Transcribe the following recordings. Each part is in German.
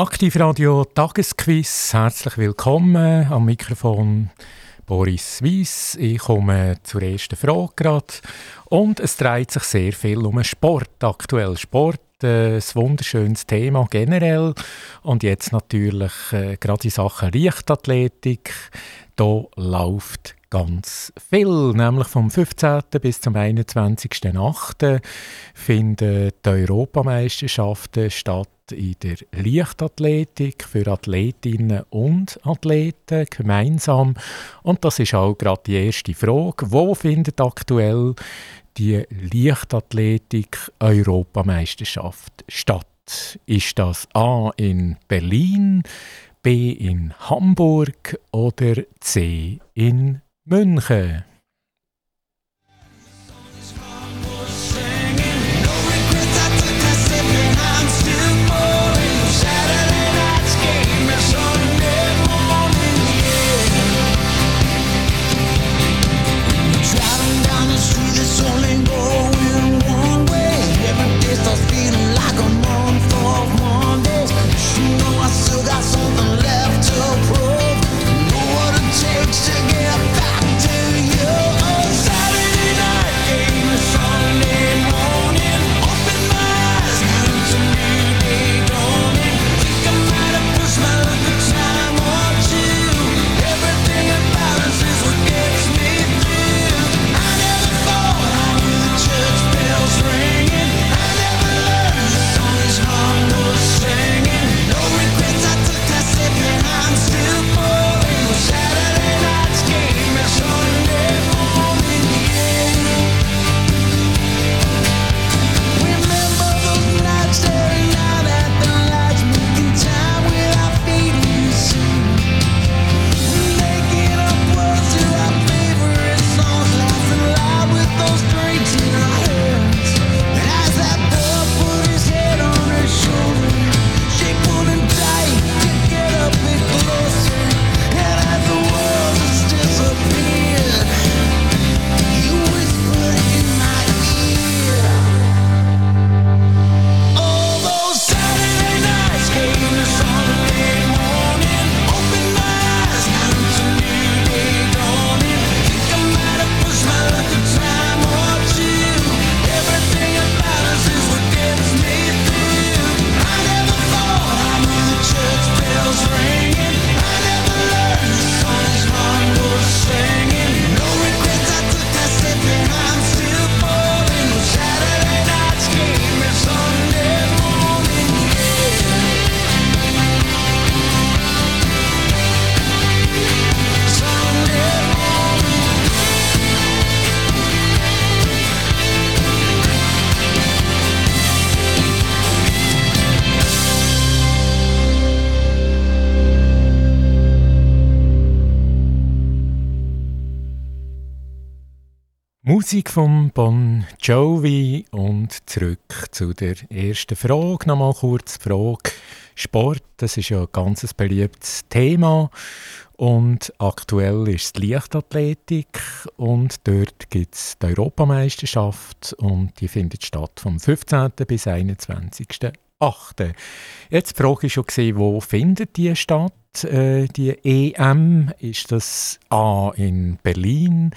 Aktivradio Tagesquiz, herzlich willkommen am Mikrofon Boris Weiss. Ich komme zur ersten Frage gerade. Und es dreht sich sehr viel um Sport, aktuell Sport. Äh, ein wunderschönes Thema generell. Und jetzt natürlich äh, gerade in Sachen Leichtathletik. Da läuft ganz viel. Nämlich vom 15. bis zum 21.08. finden die Europameisterschaften statt in der Leichtathletik für Athletinnen und Athleten gemeinsam. Und das ist auch gerade die erste Frage. Wo findet aktuell die Leichtathletik-Europameisterschaft statt? Ist das A in Berlin, B in Hamburg oder C in München? Musik von Bon Jovi und zurück zu der ersten Frage. Nochmal kurz die Frage. Sport, das ist ja ein ganz beliebtes Thema und aktuell ist es die Leichtathletik und dort gibt es die Europameisterschaft und die findet statt vom 15. bis 21. 8. Jetzt die Frage ist schon wo findet die statt? Äh, die EM ist das A in Berlin,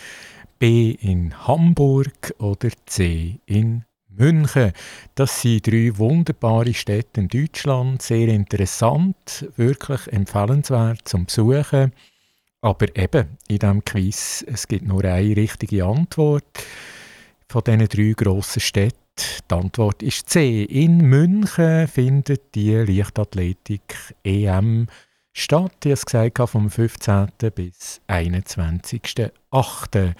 B in Hamburg oder C in München. Das sind drei wunderbare Städte in Deutschland, sehr interessant, wirklich empfehlenswert zum Besuchen. Aber eben, in diesem Quiz, es gibt nur eine richtige Antwort von diesen drei grossen Städten. Die Antwort ist C. In München findet die Leichtathletik EM. Ich habe es gesagt, vom 15. bis 21.08.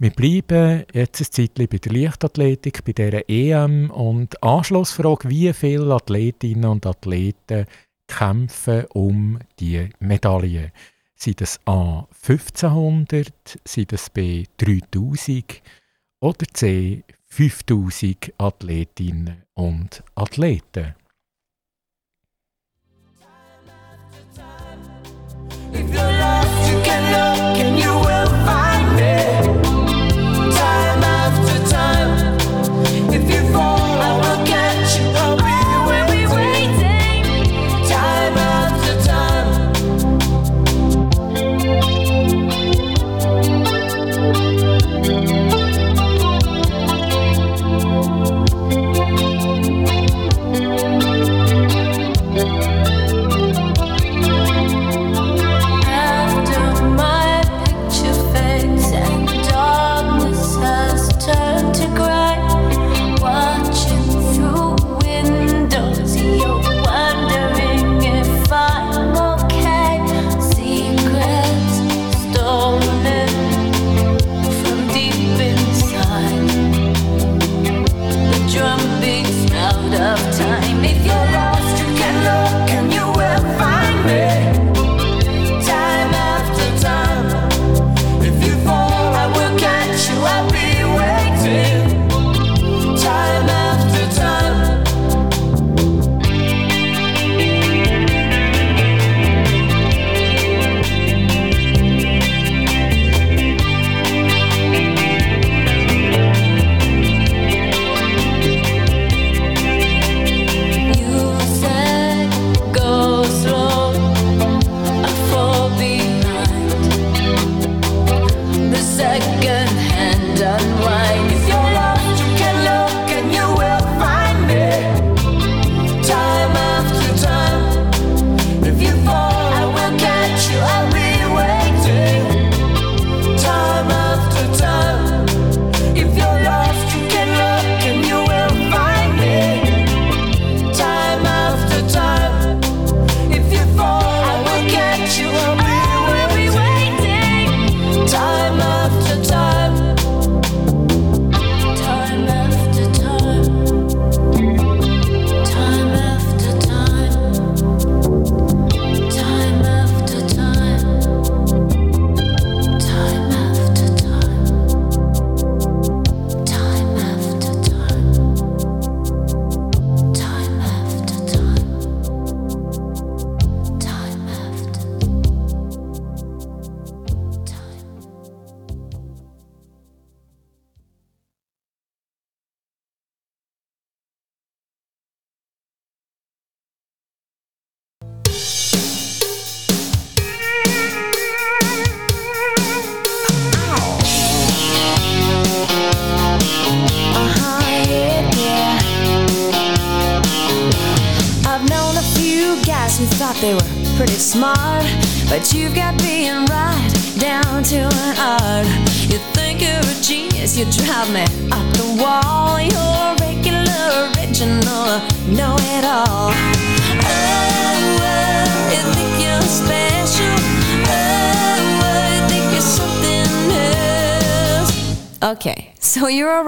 Wir bleiben jetzt ein Zeitchen bei der Leichtathletik, bei dieser EM und Anschlussfrage, wie viele Athletinnen und Athleten kämpfen um die Medaille? Sind das A 1500, sind das B 3000 oder C 5000 Athletinnen und Athleten? If you're lost, you can look and you will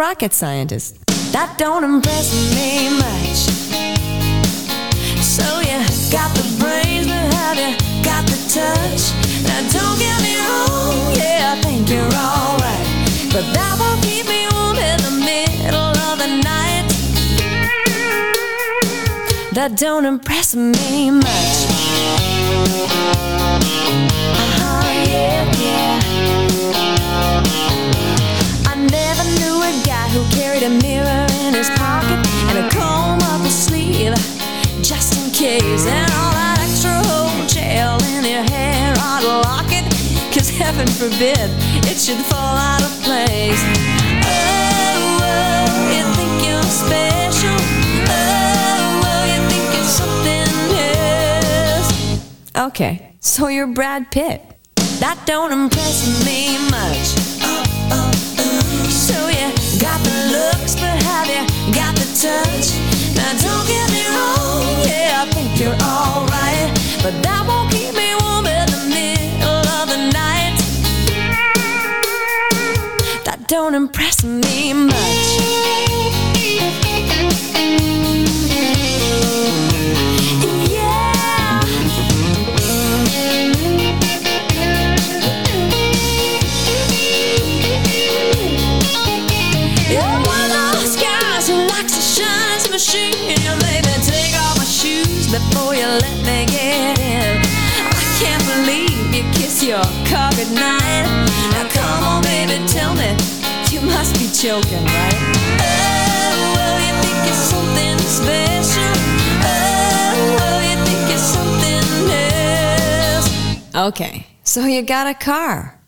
rocket scientist. That don't impress me much. So you got the brains, but have you got the touch? Now don't get me wrong, yeah, I think you're alright, but that won't keep me warm in the middle of the night. That don't impress me much. Uh-huh, yeah, yeah. Who carried a mirror in his pocket and a comb up his sleeve just in case. And all that extra gel in your hair, I'd lock it, cause heaven forbid it should fall out of place. Oh, oh you think you're special? Oh, oh, you think you're something else? Okay, so you're Brad Pitt. That don't impress me much. Got the looks, but have you got the touch? Now don't get me wrong, yeah, I think you're alright, but that won't keep me warm in the middle of the night. That don't impress me much. Your car. Now come on, baby, tell me you must be joking, right? Oh, oh, you think something special? Oh, oh, you think something else? Okay, so you got a car.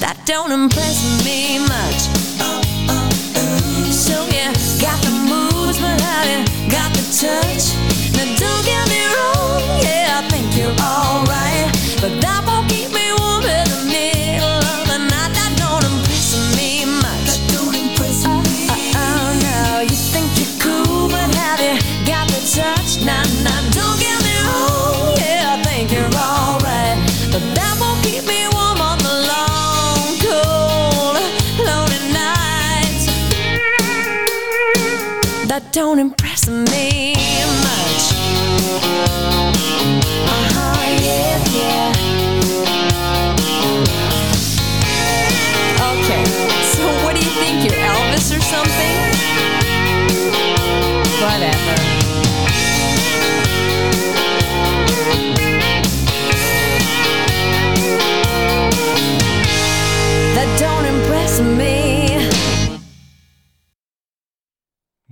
That don't impress me much. So yeah, got the moves, but have you got the touch? Now don't get me wrong, yeah, I think you're alright, but that don't impress me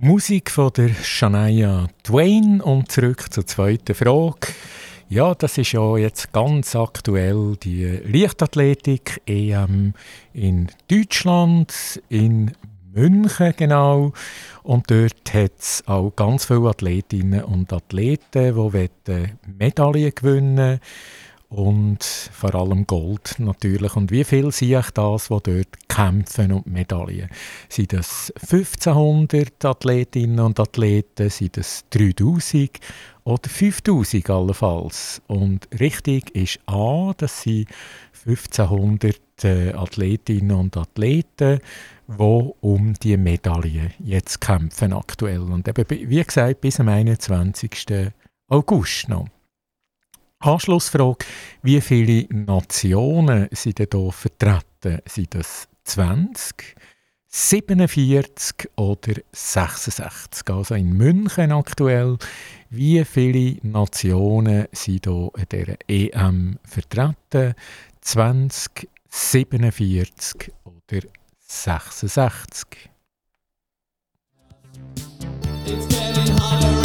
Musik von der Shania Twain und zurück zur zweiten Frage. Ja, das ist ja jetzt ganz aktuell die Leichtathletik EM in Deutschland, in München genau. Und dort hat es auch ganz viele Athletinnen und Athleten, die Medaillen gewinnen wollen. Und vor allem Gold natürlich. Und wie viel sehe ich das, die dort kämpfen und Medaillen? Sind das 1500 Athletinnen und Athleten? Sind das 3000 oder 5000 allenfalls? Und richtig ist A, das sind 1500 äh, Athletinnen und Athleten, die um die Medaillen jetzt kämpfen aktuell. Und eben, wie gesagt, bis am 21. August noch. Anschlussfrage, wie viele Nationen sind denn hier vertreten? Sind das 20, 47 oder 66? Also in München aktuell, wie viele Nationen sind hier in dieser EM vertreten? 20, 47 oder 66? It's getting hotter,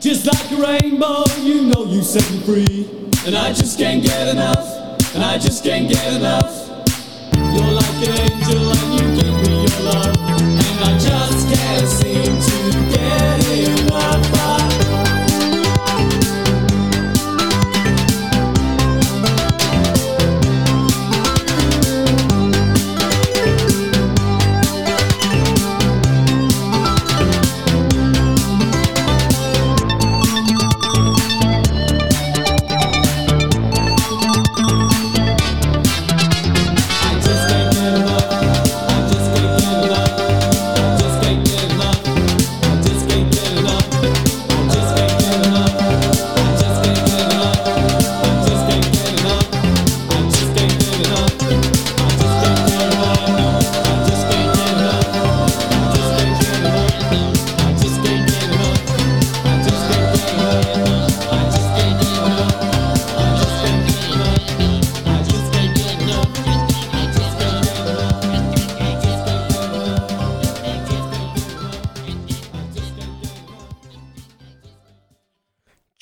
Just like a rainbow, you know you set me free. And I just can't get enough. And I just can't get enough. You're like an angel and you give me your love. And I just can't seem to get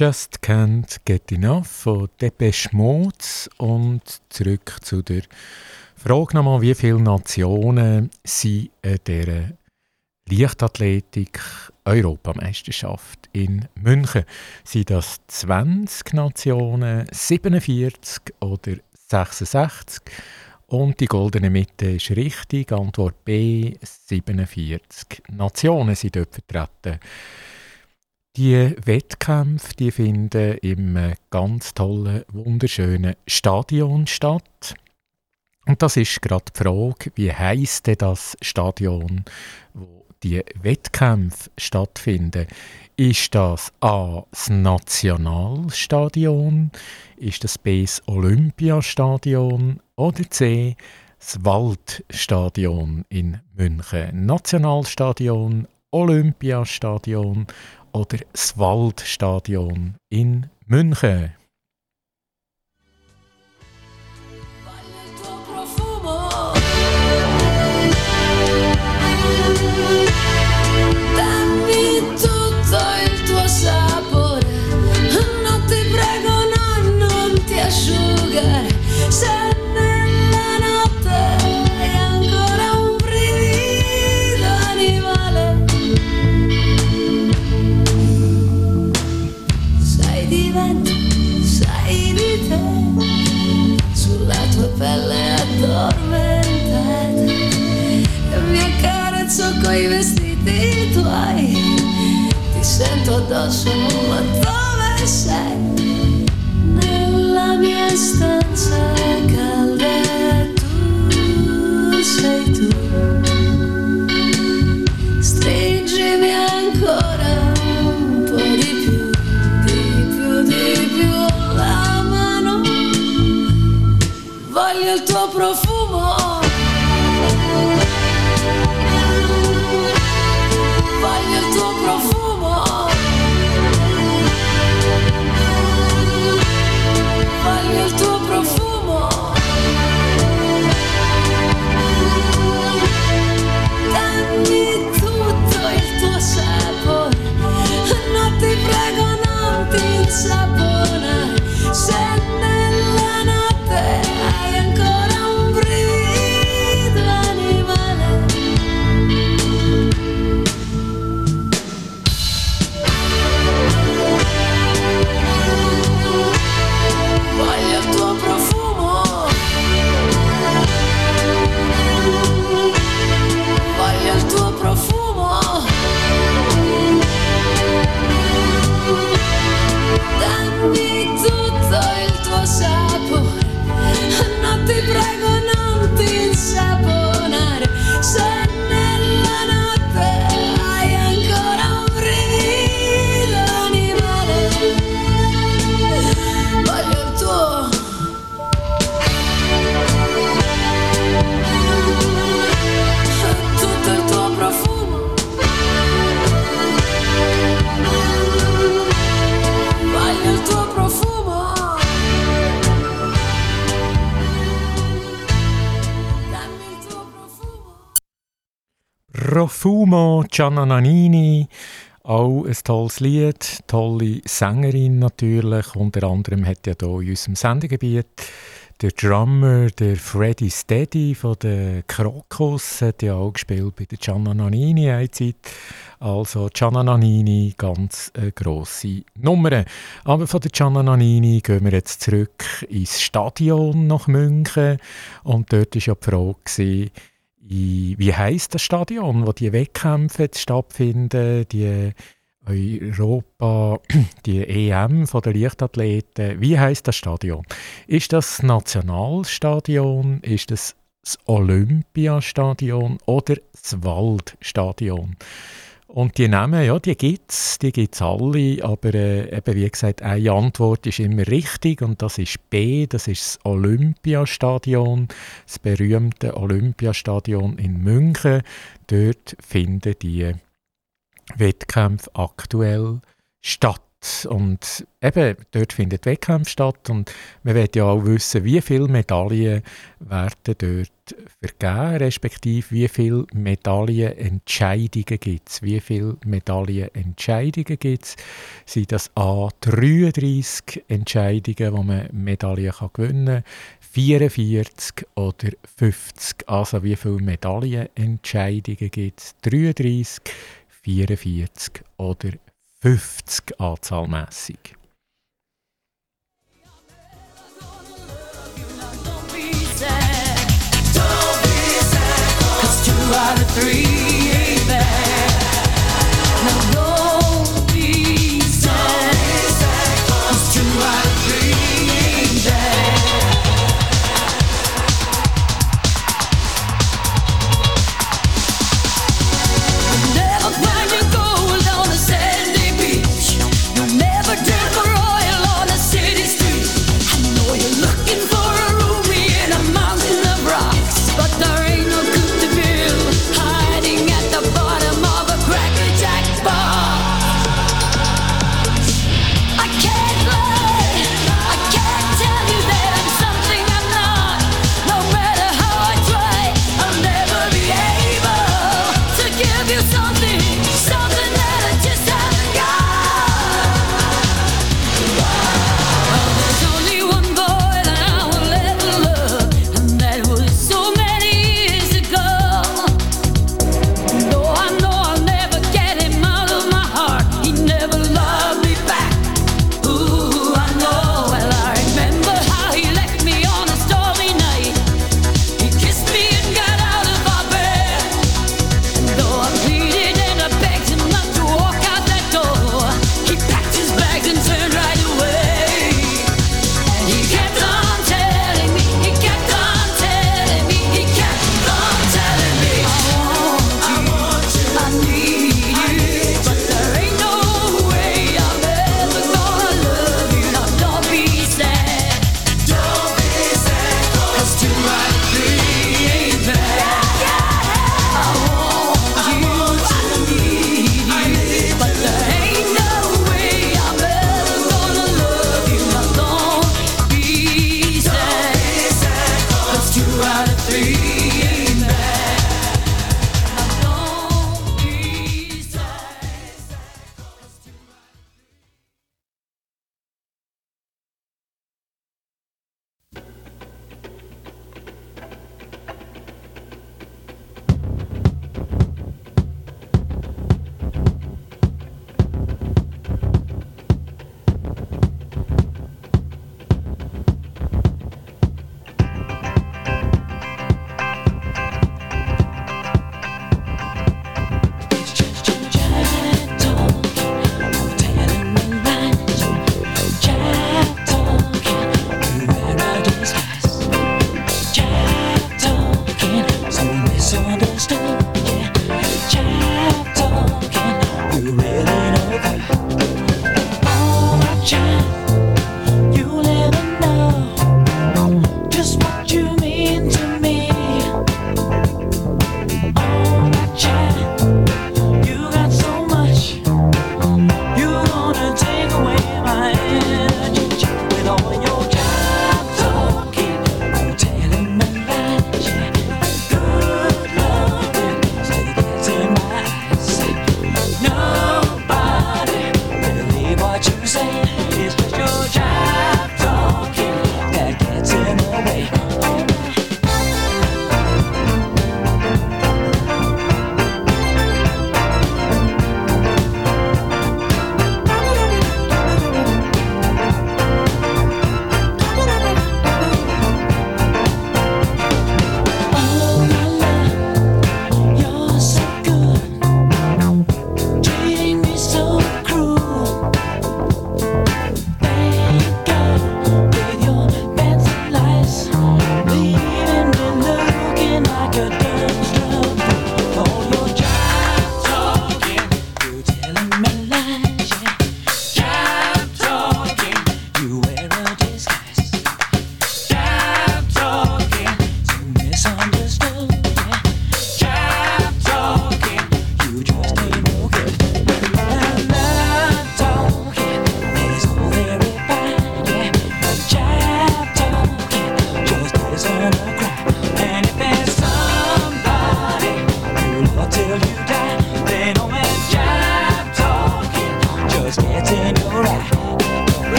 Just Can't Get Enough von Depeche Mode und zurück zu der Frage nochmal, wie viele Nationen sind an dieser Leichtathletik Europameisterschaft in München? Sind das 20 Nationen, 47 oder 66? Und die goldene Mitte ist richtig. Antwort B, 47 Nationen sind dort vertreten. Die Wettkämpfe die finden im äh, ganz tollen, wunderschönen Stadion statt. Und das ist gerade die Frage, wie heisst denn das Stadion, wo die Wettkämpfe stattfinden? Ist das A. das Nationalstadion? Ist das B. das Olympiastadion? Oder C. das Waldstadion in München? Nationalstadion, Olympiastadion oder das Waldstadion in München? Addosso ma dove sei? Nella mia stanza calda tu sei tu Stringimi ancora un po' di più, di più, di più la mano. Voglio il tuo profumo. Gianna Nannini, auch ein tolles Lied, tolle Sängerin natürlich. Unter anderem hat ja hier in unserem Sendegebiet der Drummer, der Freddy Steady von den Krokus, hat ja auch gespielt bei der Gianna Nannini eine Zeit. Also Gianna Nannini, ganz eine grosse Nummer. Aber von der Gianna Nannini gehen wir jetzt zurück ins Stadion nach München. Und dort war ja die Frage, wie heisst das Stadion, wo die Wettkämpfe stattfinden, die Europa, die EM von der Leichtathleten. Wie heißt das Stadion? Ist das Nationalstadion? Ist das das Olympiastadion oder das Waldstadion? Und die Namen, ja, die gibt es, die gibt's alle, aber äh, eben wie gesagt, eine Antwort ist immer richtig und das ist B, das ist das Olympiastadion, das berühmte Olympiastadion in München. Dort finden die Wettkämpfe aktuell statt. Und eben, dort findet Wettkampf statt und wir wollen ja auch wissen, wie viele Medaillen werden dort vergeben, respektive wie viele Medaillenentscheidungen gibt es. Wie viele Medaillenentscheidungen gibt es? Sind das A 33 Entscheidungen, wo man Medaillen kann gewinnen kann, 44 oder 50? Also wie viele Medaillenentscheidungen gibt es? 33, 44 oder 50 anzahlmässig. Don't two out of three.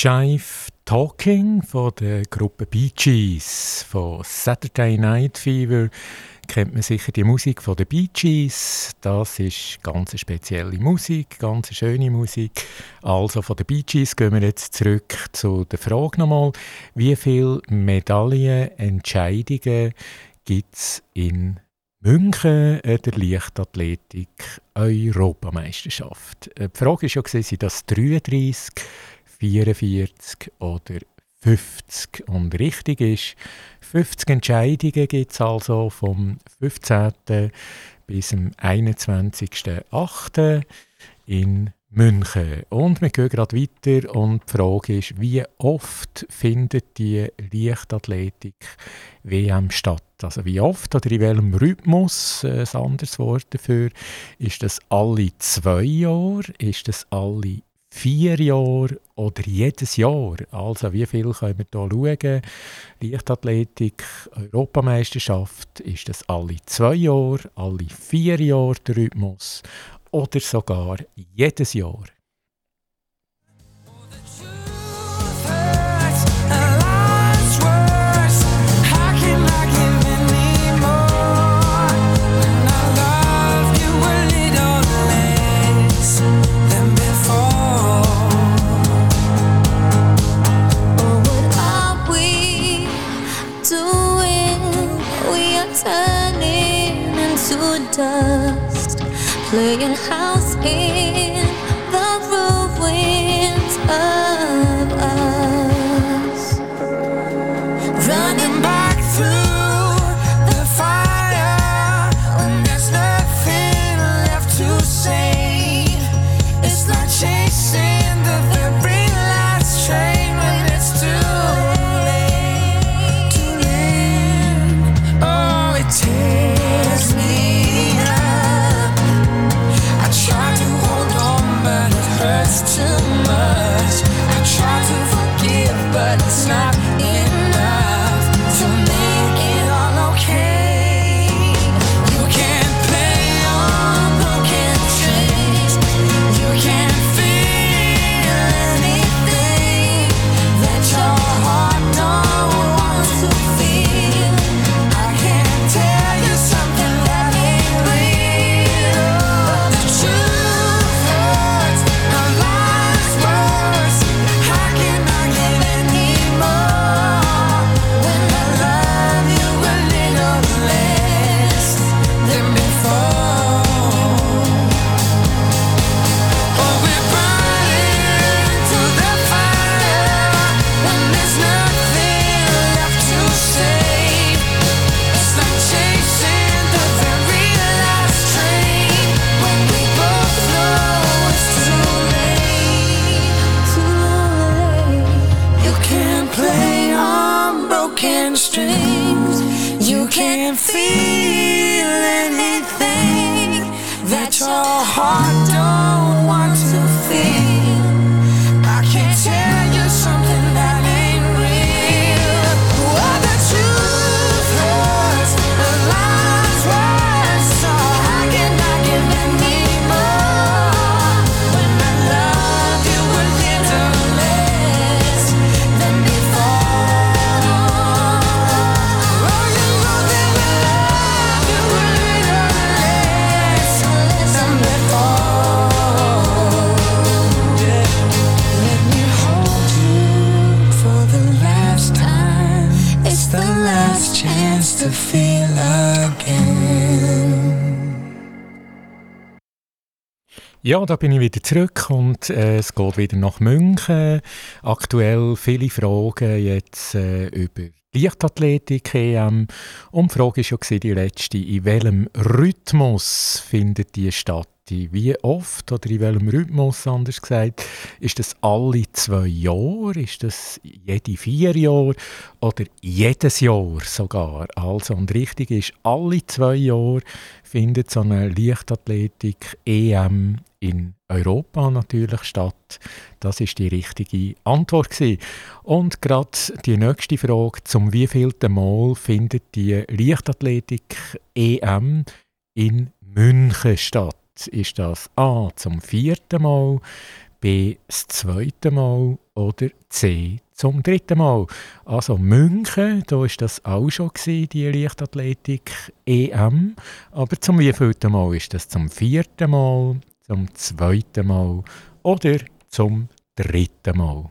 Jive Talking von der Gruppe Bee Gees von Saturday Night Fever kennt man sicher die Musik von den Bee Gees. Das ist ganz spezielle Musik, ganz schöne Musik. Also von den Bee Gees gehen wir jetzt zurück zu der Frage nochmal, wie viele Medaillen, Entscheidungen gibt es in München äh, der Leichtathletik Europameisterschaft? Äh, die Frage war ja, sind das 33, 44 oder 50? Und richtig ist, 50 Entscheidungen gibt es also vom 15. bis zum 21.08. in München. Und wir gehen gerade weiter und die Frage ist, wie oft findet die Leichtathletik-WM statt? Also wie oft oder in welchem Rhythmus, äh, ein anderes Wort dafür, ist das alle zwei Jahre, ist das alle vier Jahre oder jedes Jahr? Also wie viel können wir hier schauen? Leichtathletik, Europameisterschaft, ist das alle zwei Jahre, alle vier Jahre der Rhythmus oder sogar jedes Jahr. playing high Ja, da bin ich wieder zurück und äh, es geht wieder nach München. Aktuell viele Fragen jetzt äh, über Leichtathletik EM. Und die Frage war ja die letzte, in welchem Rhythmus findet die statt? Wie oft oder in welchem Rhythmus, anders gesagt? Ist das alle zwei Jahre? Ist das jede vier Jahre? Oder jedes Jahr sogar? Also, und richtig ist, alle zwei Jahre findet so eine Leichtathletik-EM in Europa natürlich statt. Das ist die richtige Antwort gewesen. Und gerade die nächste Frage, zum wievielten Mal findet die Leichtathletik-EM in München statt? Ist das A zum vierten Mal, B das zweite Mal oder C zum dritten Mal. Also München, da ist das auch schon gewesen, die Leichtathletik EM. Aber zum wievielten Mal ist das? Zum vierten Mal, zum zweiten Mal oder zum dritten Mal?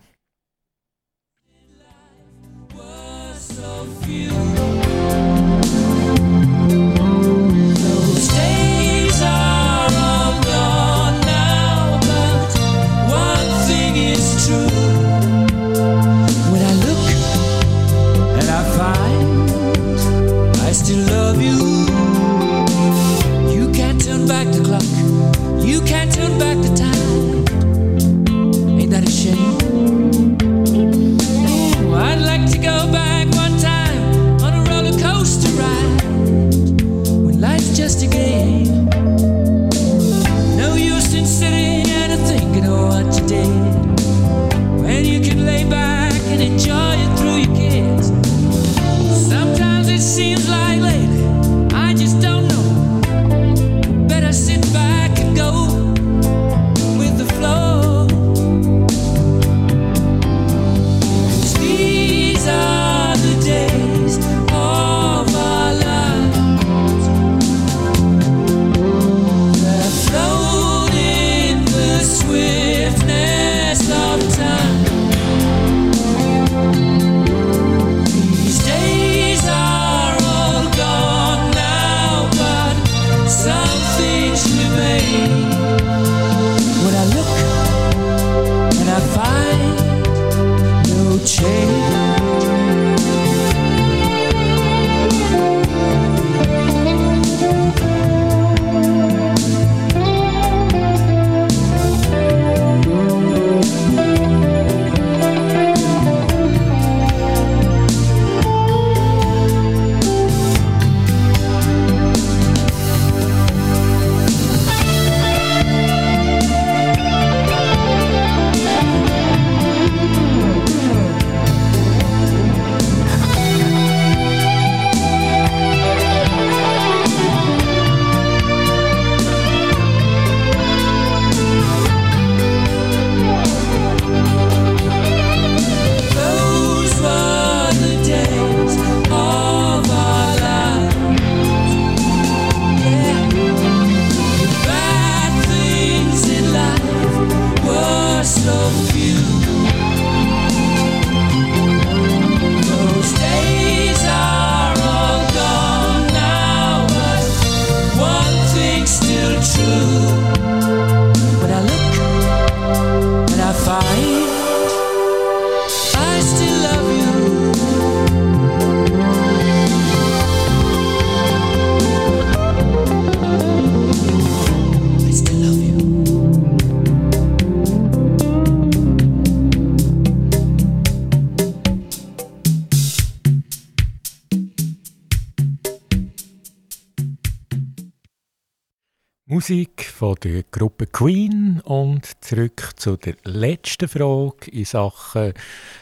Der Gruppe Queen und zurück zu der letzten Frage in Sachen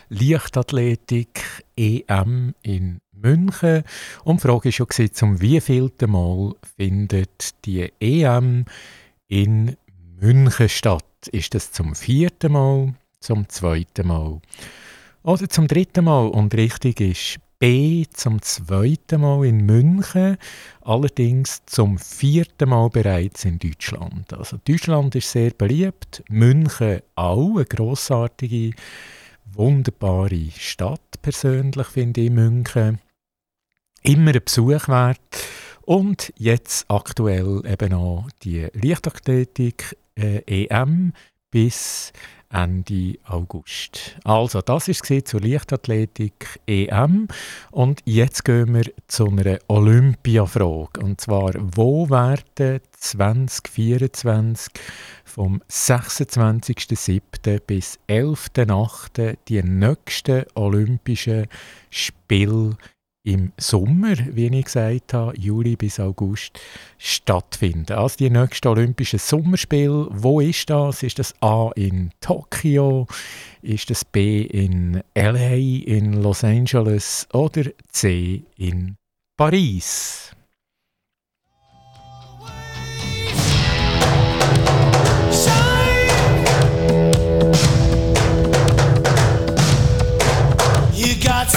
Leichtathletik EM in München. Und die Frage war schon, zum wievielten Mal findet die EM in München statt? Ist das zum vierten Mal, zum zweiten Mal oder zum dritten Mal? Und richtig ist B zum zweiten Mal in München, allerdings zum vierten Mal bereits in Deutschland. Also Deutschland ist sehr beliebt, München auch, eine grossartige, wunderbare Stadt persönlich finde ich München. Immer ein Besuch wert. Und jetzt aktuell eben auch die Leichtathletik äh, EM bis Ende August. Also, das war zur Leichtathletik EM. Und jetzt gehen wir zu einer Olympiafrage. Und zwar, wo werden 2024 vom 26.07. bis 11.08. die nächsten Olympischen Spiele im Sommer, wie ich gesagt habe, Juli bis August stattfinden. Also die nächste Olympische Sommerspiele, wo ist das? Ist das A in Tokio? Ist das B in LA, in Los Angeles oder C in Paris? You got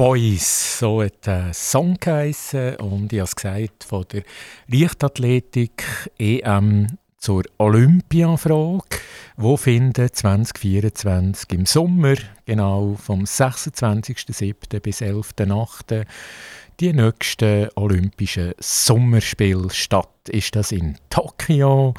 Boys, so hat der Song geheissen. Und ich habe es gesagt, von der Leichtathletik EM zur Olympiafrage. Wo findet 2024 im Sommer, genau vom 26.07. bis 11.08. die nächsten Olympischen Sommerspiele statt? Ist das in Tokio,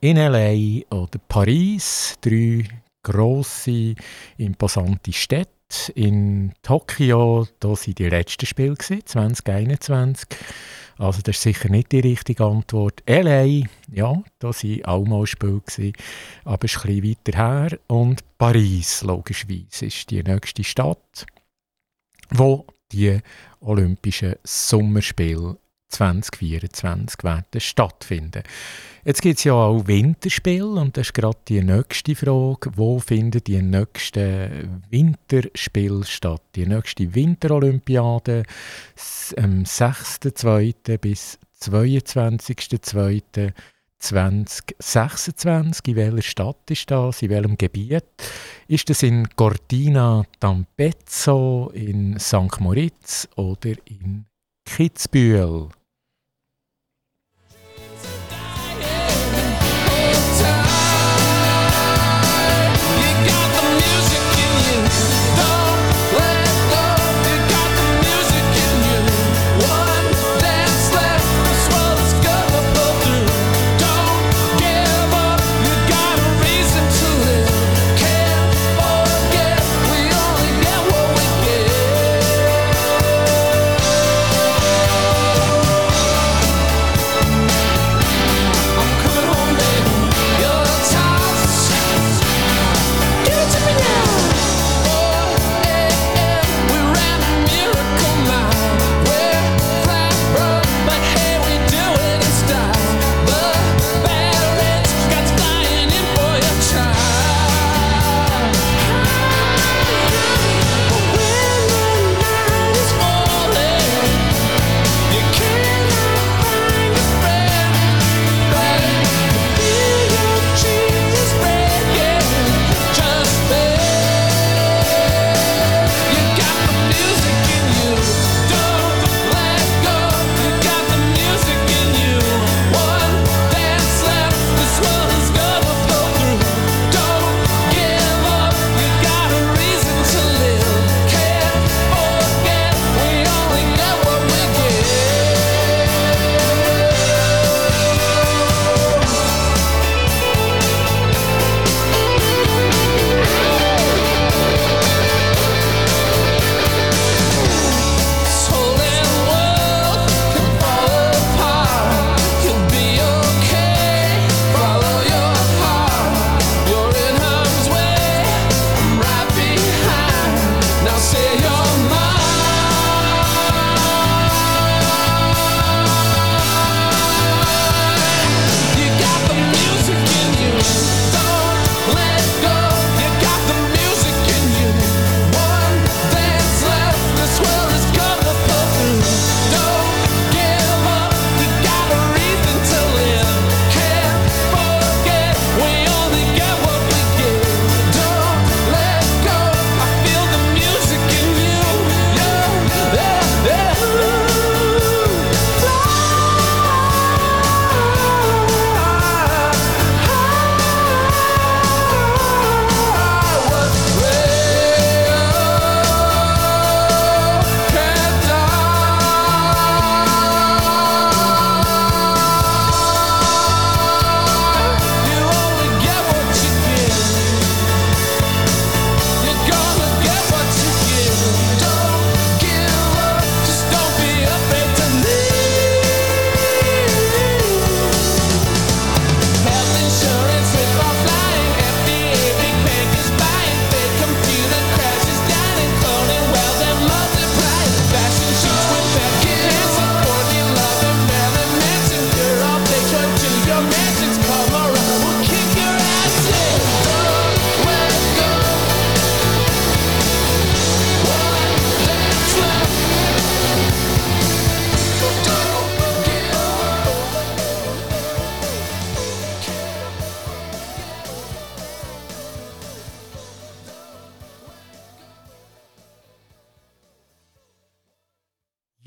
in LA oder Paris? Drei grosse, imposante Städte. In Tokio, da waren die letzten Spiele, 2021. Also das ist sicher nicht die richtige Antwort. LA, ja, da waren auch mal Spiele, aber es ist ein bisschen weiter her. Und Paris, logischerweise, ist die nächste Stadt, wo die Olympischen Sommerspiele 2024 werden stattfinden. Jetzt gibt es ja auch Winterspiele und das ist gerade die nächste Frage. Wo finden die nächsten Winterspiele statt? Die nächste Winterolympiade am 6.2. bis 22.2.2026. In welcher Stadt ist das? In welchem Gebiet? Ist das in Cortina d'Ampezzo, in St. Moritz oder in Kitzbühel?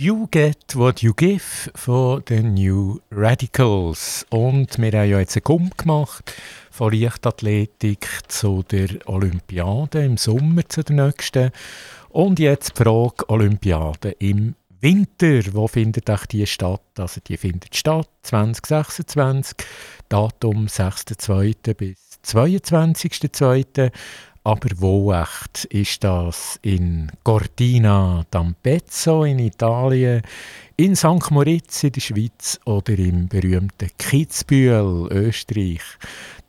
You Get What You Give von den New Radicals. Und wir haben ja jetzt einen Kumpel gemacht von Leichtathletik zu der Olympiade im Sommer zu der nächsten. Und jetzt die Frage Olympiade im Winter. Wo findet auch die statt? Also die findet statt 2026, Datum 6.2. bis 22.2. Aber wo echt ist das? In Cortina d'Ampezzo in Italien, in St. Moritz in der Schweiz oder im berühmten Kitzbühel, Österreich.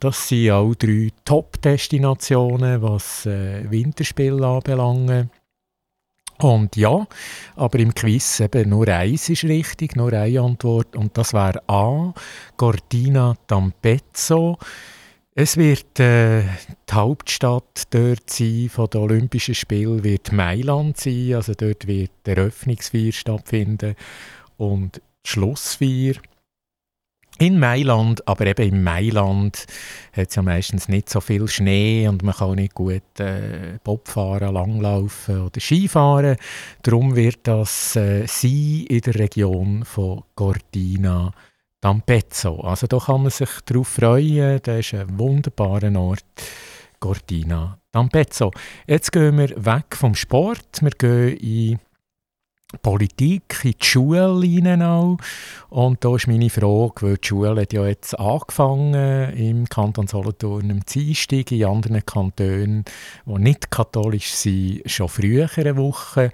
Das sind auch drei Top-Destinationen, was äh, Winterspiel anbelangt. Und ja, aber im Quiz eben nur eins ist richtig, nur eine Antwort. Und das wäre A, Cortina d'Ampezzo. Es wird äh, die Hauptstadt dort sein von den Olympischen Spielen, wird Mailand sein, also dort wird der Eröffnungsfeier stattfinden und die Schlussfeier. In Mailand, aber eben in Mailand hat es ja meistens nicht so viel Schnee und man kann nicht gut äh, Bob fahren, Langlaufen oder Skifahren. Darum wird das äh, sein in der Region von Cortina d'Ampezzo. Also da kann man sich darauf freuen, das ist ein wunderbarer Ort, Cortina d'Ampezzo. Jetzt gehen wir weg vom Sport, wir gehen in Politik, in die Schule auch. Und da ist meine Frage, weil die Schule hat ja jetzt angefangen im Kanton Solothurn am Dienstag, in anderen Kantonen, die nicht katholisch sind, schon früher eine Woche.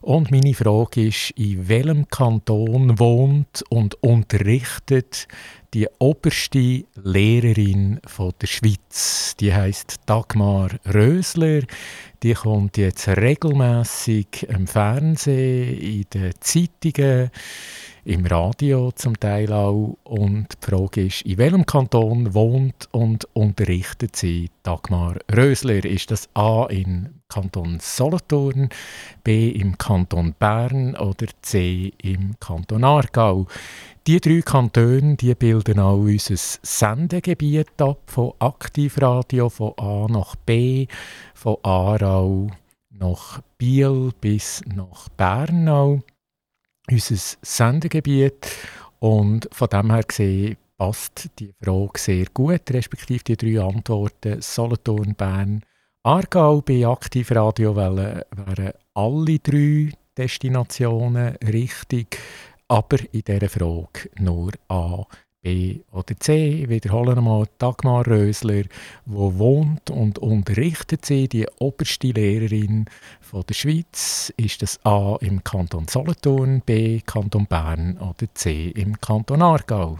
Und meine Frage ist, in welchem Kanton wohnt und unterrichtet die oberste Lehrerin von der Schweiz? Die heißt Dagmar Rösler. Die kommt jetzt regelmäßig im Fernsehen, in den Zeitungen, im Radio zum Teil auch. Und die Frage ist, in welchem Kanton wohnt und unterrichtet sie Dagmar Rösler? Ist das A im Kanton Solothurn, B im Kanton Bern oder C im Kanton Aargau? Die drei Kantone die bilden auch unser Sendegebiet ab, von Aktivradio von A nach B, von Aarau nach Biel bis nach Bernau unser Sendegebiet. Und von dem her gesehen passt die Frage sehr gut, respektive die drei Antworten Solothurn, Bern, Aargau bei Aktivradio wären alle drei Destinationen richtig, aber in dieser Frage nur A, B oder C. Ich wiederhole nochmal Dagmar Rösler, wo wohnt und unterrichtet sie, die oberste Lehrerin von der Schweiz. Ist das A im Kanton Solothurn, B Kanton Bern oder C im Kanton Aargau?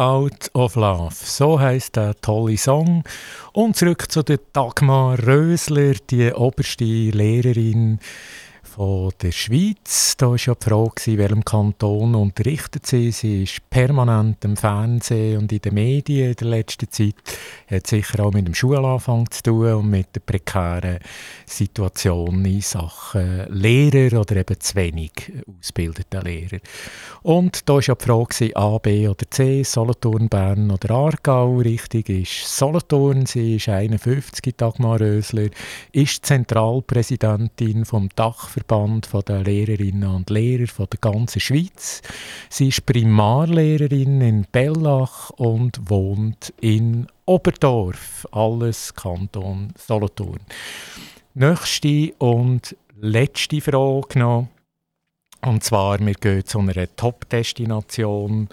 Out of Love, so heißt der tolle Song. Und zurück zu der Dagmar Rösler, die oberste Lehrerin von der Schweiz. Da war ja die Frage, in welchem Kanton unterrichtet sie. Sie ist permanent im Fernsehen und in den Medien in der letzten Zeit. Hat sicher auch mit dem Schulanfang zu tun und mit der prekären Situation in Sachen Lehrer oder eben zu wenig ausgebildeten Lehrer. Und da war ja die Frage, A, B oder C, Solothurn, Bern oder Aargau. Richtig ist Solothurn, sie ist 51, Dagmar Rösler, ist Zentralpräsidentin vom Dachverband der Lehrerinnen und Lehrer von der ganzen Schweiz. Sie ist Primarlehrerin in Bellach und wohnt in Oberdorf, alles Kanton Solothurn. Nächste und letzte Frage noch. Und zwar, wir gehen zu einer Top-Destination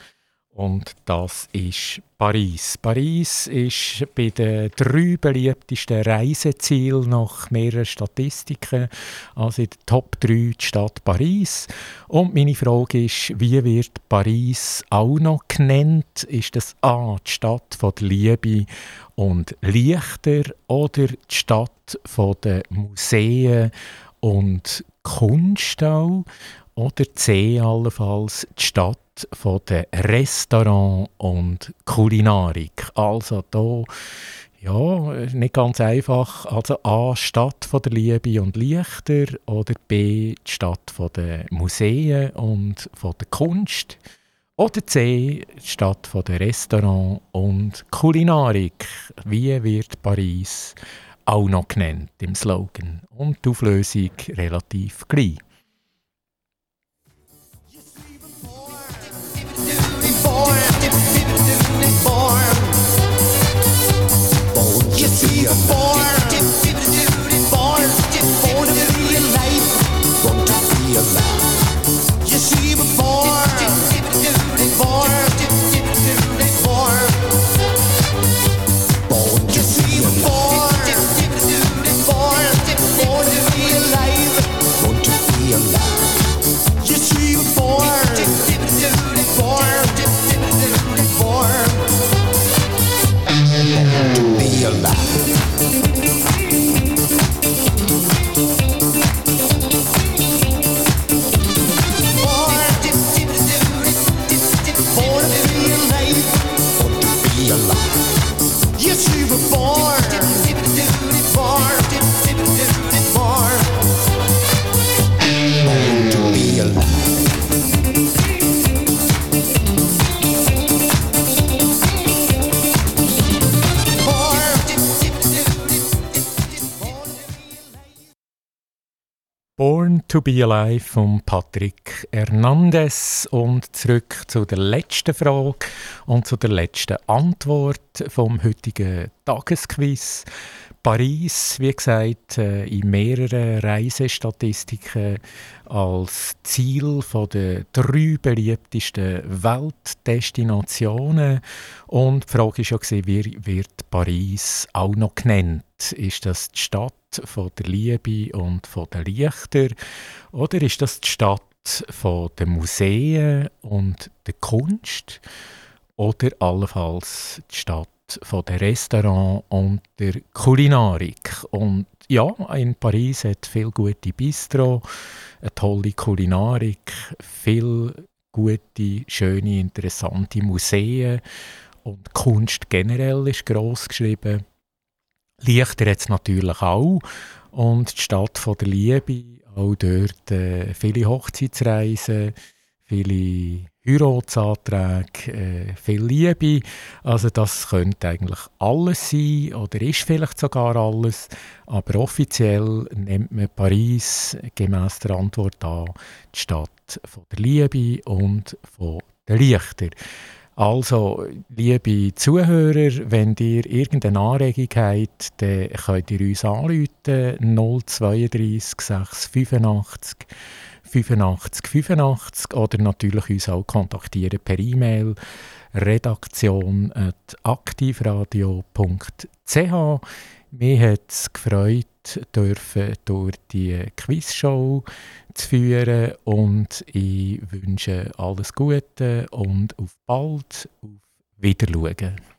und das ist Paris. Paris ist bei den drei beliebtesten Reisezielen nach mehreren Statistiken, also in den Top 3 die Stadt Paris. Und meine Frage ist, wie wird Paris auch noch genannt? Ist das A, die Stadt von der Liebe und Lichter oder die Stadt von den Museen und Kunst auch? Oder C allenfalls die Stadt von den Restaurants und Kulinarik. Also da ja, nicht ganz einfach. Also A, Stadt von der Liebe und Lichter oder B, die Stadt von den Museen und von der Kunst. Oder C, die Stadt von der Restaurants und Kulinarik. Wie wird Paris auch noch genannt im Slogan? Und die Auflösung relativ gleich. To be Alive von Patrick Hernandez und zurück zu der letzten Frage und zu der letzten Antwort vom heutigen Tagesquiz. Paris, wie gesagt, äh, in mehreren Reisestatistiken als Ziel von der drei beliebtesten Weltdestinationen. Und die Frage war ja, wie wird Paris auch noch genannt? Ist das die Stadt von der Liebe und von der Lichter? Oder ist das die Stadt von den Museen und der Kunst? Oder allenfalls die Stadt von den Restaurants und der Kulinarik. Und ja, in Paris hat viel gute Bistro, eine tolle Kulinarik, viel gute, schöne, interessante Museen und Kunst generell ist gross geschrieben. Lichter es natürlich auch. Und die Stadt von der Liebe, auch dort äh, viele Hochzeitsreisen, viele Heiratsanträge, äh, viel Liebe. Also das könnte eigentlich alles sein oder ist vielleicht sogar alles. Aber offiziell nennt man Paris gemäß der Antwort an die Stadt von der Liebe und von der Lichter. Also, liebe Zuhörer, wenn ihr irgendeine Anregung habt, dann könnt ihr uns anrufen. 032 685 85 85 oder natürlich uns auch kontaktieren per E-Mail redaktion.aktivradio.ch Mir hat es gefreut, dürfen durch die Quizshow zu führen und ich wünsche alles Gute und auf bald, auf Wiedersehen.